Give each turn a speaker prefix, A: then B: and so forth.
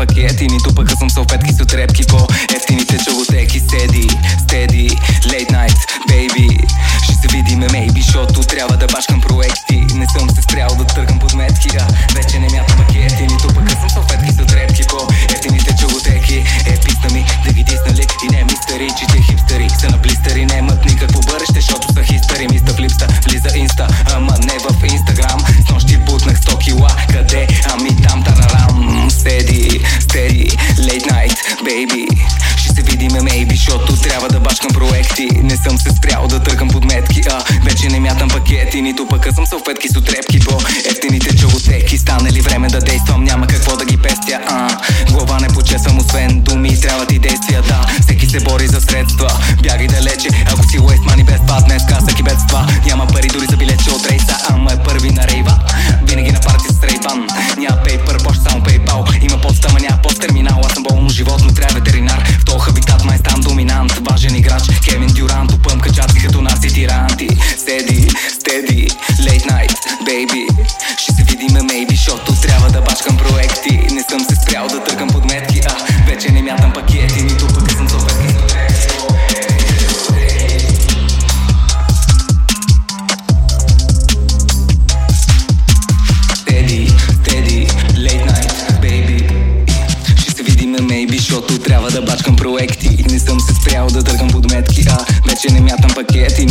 A: пакети Нито пък съм салфетки с отрепки по ефтините чалотеки Стеди, стеди, late night, baby. Ще се видиме, maybe, защото трябва да бачкам проекти. Не съм се спрял да търгам подметки, а вече не мятам пакети. Нито пък съм салфетки с отрепки по ефтините чалотеки Е, писна ми да ги диснали и не мистери, че те хипстери са на блистери Немат никакво бъдеще, защото са хистери. Миста baby. Ще се видиме, maybe, защото трябва да бачкам проекти. Не съм се спрял да търкам подметки, а вече не мятам пакети. Нито пък съм салфетки с отрепки по ефтините чалотеки Стане ли време да действам, няма какво да ги пестя, baby Ще се видиме, maybe, защото трябва да бачкам проекти. Не съм се спрял да търкам подметки, а вече не мятам пакети. Нито пък съм салфетки Steady, steady, late night, baby. Ще се видиме, maybe, защото трябва да бачкам проекти. Не съм се спрял да търгам подметки, а вече не мятам пакети